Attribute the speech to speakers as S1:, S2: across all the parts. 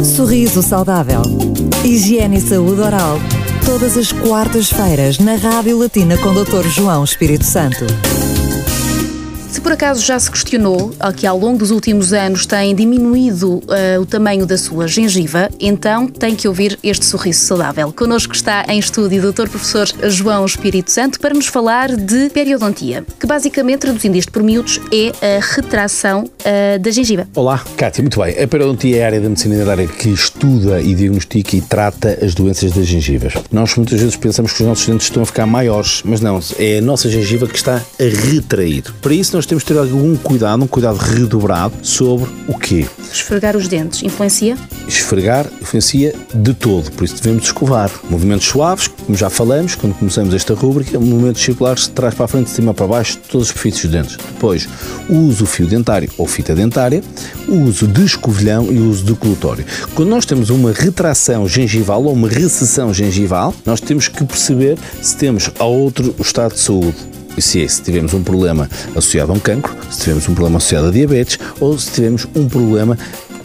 S1: Sorriso saudável. Higiene e saúde oral. Todas as quartas-feiras na Rádio Latina com Dr. João Espírito Santo.
S2: Se por acaso já se questionou que ao longo dos últimos anos tem diminuído uh, o tamanho da sua gengiva, então tem que ouvir este sorriso saudável. Connosco está em estúdio o Dr. Professor João Espírito Santo para nos falar de periodontia, que basicamente, traduzindo isto por miúdos, é a retração uh, da gengiva.
S3: Olá, Cátia, muito bem. A periodontia é a área da medicina dentária que estuda e diagnostica e trata as doenças das gengivas. Nós muitas vezes pensamos que os nossos dentes estão a ficar maiores, mas não, é a nossa gengiva que está a retrair. Para isso, nós nós temos de ter algum cuidado, um cuidado redobrado sobre o quê?
S2: Esfregar os dentes influencia?
S3: Esfregar influencia de todo, por isso devemos escovar. Movimentos suaves, como já falamos, quando começamos esta rúbrica, movimentos circulares de trás para a frente, de cima para baixo, todos os superfícies dos dentes. Depois, o uso fio dentário ou fita dentária, o uso de escovilhão e o uso de colutório. Quando nós temos uma retração gengival ou uma recessão gengival, nós temos que perceber se temos a outro estado de saúde se, é, se tivermos um problema associado a um cancro, se tivermos um problema associado a diabetes ou se tivermos um problema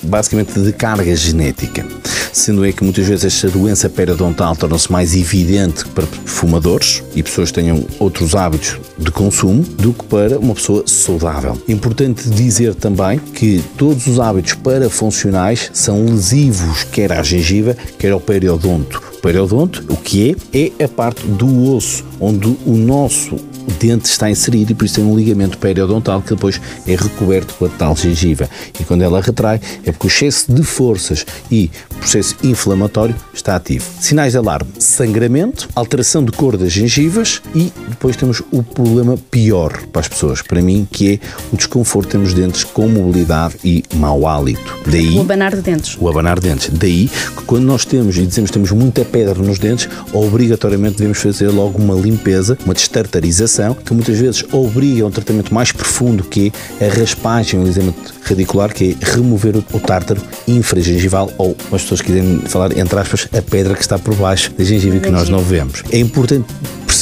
S3: basicamente de carga genética. Sendo é que muitas vezes esta doença periodontal torna-se mais evidente para fumadores e pessoas que tenham outros hábitos de consumo do que para uma pessoa saudável. Importante dizer também que todos os hábitos parafuncionais são lesivos quer à gengiva, quer ao periodonto. O periodonto, o que é? É a parte do osso onde o nosso dente está inserido e por isso tem um ligamento periodontal que depois é recoberto com a tal gengiva. E quando ela retrai, é porque o excesso de forças e processo inflamatório está ativo. Sinais de alarme: sangramento, alteração de cor das gengivas e depois temos o problema pior para as pessoas, para mim, que é o desconforto nos dentes com mobilidade e mau hálito.
S2: Daí, o abanar de dentes.
S3: O abanar de dentes. Daí que quando nós temos e dizemos que temos muita pedra nos dentes, obrigatoriamente devemos fazer logo uma limpeza, uma destartarização que muitas vezes obriga a um tratamento mais profundo que é a raspagem, o exame radicular, que é remover o, tártaro infragengival ou, as pessoas quiserem falar, entre aspas, a pedra que está por baixo da gengiva que nós não vemos. É importante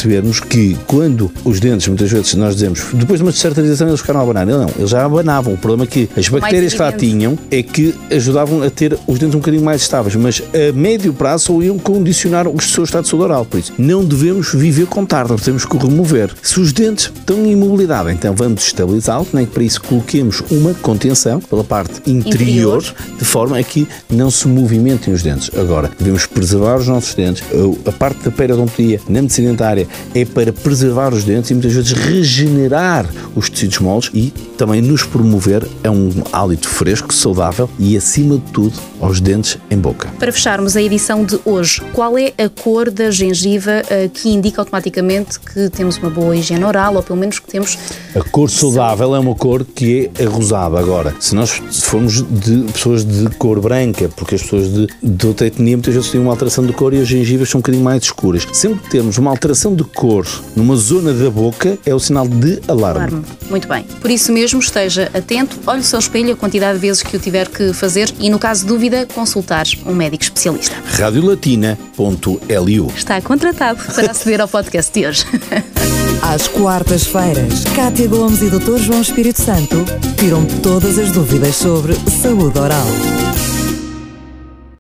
S3: percebermos que quando os dentes, muitas vezes nós dizemos, depois de uma descertarização eles ficaram a abanar. Não, eles já abanavam. O problema é que as bactérias que lá tinham é que ajudavam a ter os dentes um bocadinho mais estáveis, mas a médio prazo só iam condicionar o seu estado de saúde oral. Por isso, não devemos viver com tártaro, temos que remover. Se os dentes estão em imobilidade, então vamos estabilizá-los, nem que para isso coloquemos uma contenção pela parte interior, interior, de forma a que não se movimentem os dentes. Agora, devemos preservar os nossos dentes. A parte da periodontia na medicina dentária é para preservar os dentes e muitas vezes regenerar os tecidos moles e também nos promover a um hálito fresco, saudável e, acima de tudo, aos dentes em boca.
S2: Para fecharmos a edição de hoje, qual é a cor da gengiva uh, que indica automaticamente que temos uma boa higiene oral ou pelo menos que temos.
S3: A cor saudável é uma cor que é rosada. Agora, se nós formos de pessoas de cor branca, porque as pessoas de, de outra etnia muitas vezes têm uma alteração de cor e as gengivas são um bocadinho mais escuras. Sempre que temos uma alteração de cor numa zona da boca é o sinal de alarme. alarme.
S2: Muito bem. Por isso mesmo, esteja atento, olhe-se ao espelho a quantidade de vezes que o tiver que fazer e, no caso de dúvida, consultar um médico especialista.
S3: Radiolatina.lu
S2: Está contratado para aceder ao podcast de hoje.
S1: Às quartas-feiras, Cátia Gomes e Dr. João Espírito Santo tiram todas as dúvidas sobre saúde oral.